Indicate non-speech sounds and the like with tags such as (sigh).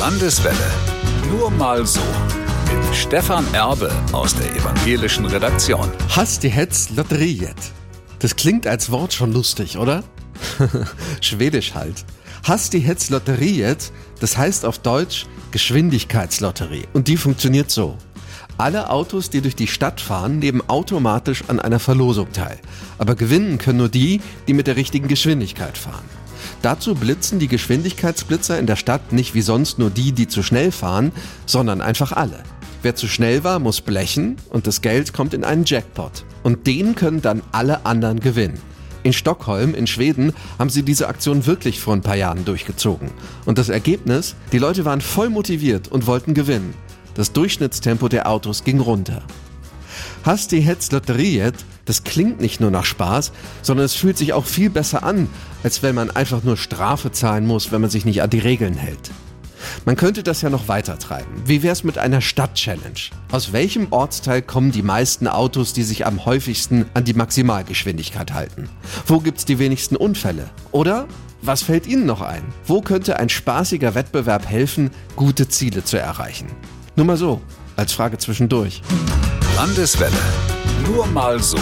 Landeswelle. Nur mal so. Mit Stefan Erbe aus der evangelischen Redaktion. Hass die Hetz Lotteriet. Das klingt als Wort schon lustig, oder? (laughs) Schwedisch halt. Hass die Hetz Lotteriet, das heißt auf Deutsch Geschwindigkeitslotterie. Und die funktioniert so. Alle Autos, die durch die Stadt fahren, nehmen automatisch an einer Verlosung teil. Aber gewinnen können nur die, die mit der richtigen Geschwindigkeit fahren. Dazu blitzen die Geschwindigkeitsblitzer in der Stadt nicht wie sonst nur die, die zu schnell fahren, sondern einfach alle. Wer zu schnell war, muss blechen und das Geld kommt in einen Jackpot. Und den können dann alle anderen gewinnen. In Stockholm, in Schweden, haben sie diese Aktion wirklich vor ein paar Jahren durchgezogen. Und das Ergebnis? Die Leute waren voll motiviert und wollten gewinnen. Das Durchschnittstempo der Autos ging runter. Hast die Hetz Lotteriet? Das klingt nicht nur nach Spaß, sondern es fühlt sich auch viel besser an, als wenn man einfach nur Strafe zahlen muss, wenn man sich nicht an die Regeln hält. Man könnte das ja noch weiter treiben. Wie wär's mit einer Stadt-Challenge? Aus welchem Ortsteil kommen die meisten Autos, die sich am häufigsten an die Maximalgeschwindigkeit halten? Wo gibt's die wenigsten Unfälle? Oder was fällt Ihnen noch ein? Wo könnte ein spaßiger Wettbewerb helfen, gute Ziele zu erreichen? Nur mal so, als Frage zwischendurch. Landeswelle. Nur mal so.